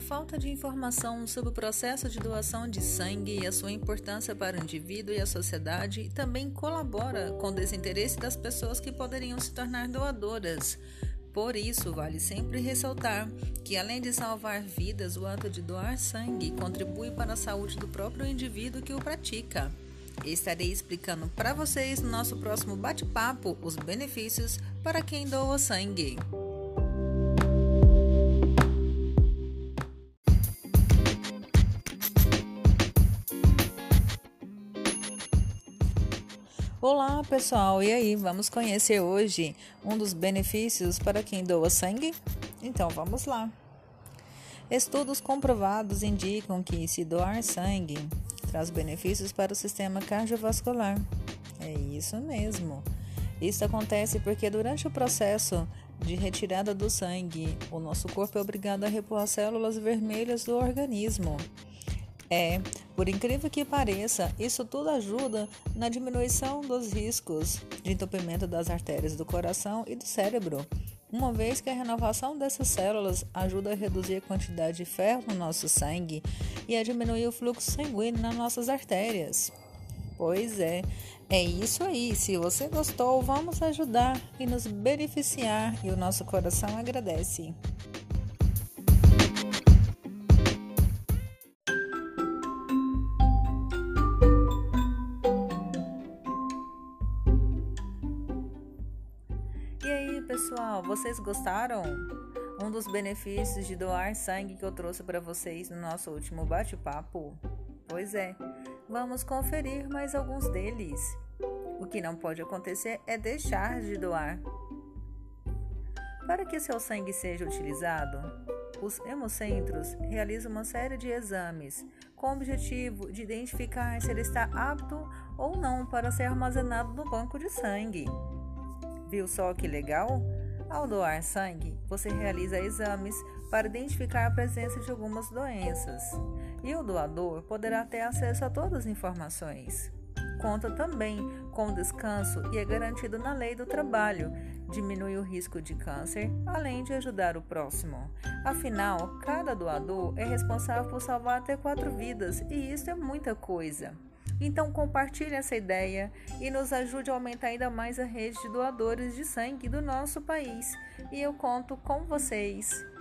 falta de informação sobre o processo de doação de sangue e a sua importância para o indivíduo e a sociedade também colabora com o desinteresse das pessoas que poderiam se tornar doadoras. Por isso, vale sempre ressaltar que, além de salvar vidas, o ato de doar sangue contribui para a saúde do próprio indivíduo que o pratica. Estarei explicando para vocês no nosso próximo bate-papo os benefícios para quem doa sangue. Olá pessoal, e aí? Vamos conhecer hoje um dos benefícios para quem doa sangue? Então vamos lá. Estudos comprovados indicam que se doar sangue traz benefícios para o sistema cardiovascular. É isso mesmo. Isso acontece porque durante o processo de retirada do sangue, o nosso corpo é obrigado a repor as células vermelhas do organismo. É, por incrível que pareça, isso tudo ajuda na diminuição dos riscos de entupimento das artérias do coração e do cérebro, uma vez que a renovação dessas células ajuda a reduzir a quantidade de ferro no nosso sangue e a diminuir o fluxo sanguíneo nas nossas artérias. Pois é, é isso aí. Se você gostou, vamos ajudar e nos beneficiar e o nosso coração agradece. Pessoal, vocês gostaram? Um dos benefícios de doar sangue que eu trouxe para vocês no nosso último bate-papo? Pois é, vamos conferir mais alguns deles. O que não pode acontecer é deixar de doar. Para que seu sangue seja utilizado, os hemocentros realizam uma série de exames com o objetivo de identificar se ele está apto ou não para ser armazenado no banco de sangue. Viu só que legal? Ao doar sangue, você realiza exames para identificar a presença de algumas doenças, e o doador poderá ter acesso a todas as informações. Conta também com descanso e é garantido na lei do trabalho, diminui o risco de câncer, além de ajudar o próximo. Afinal, cada doador é responsável por salvar até quatro vidas, e isso é muita coisa. Então compartilhe essa ideia e nos ajude a aumentar ainda mais a rede de doadores de sangue do nosso país. E eu conto com vocês.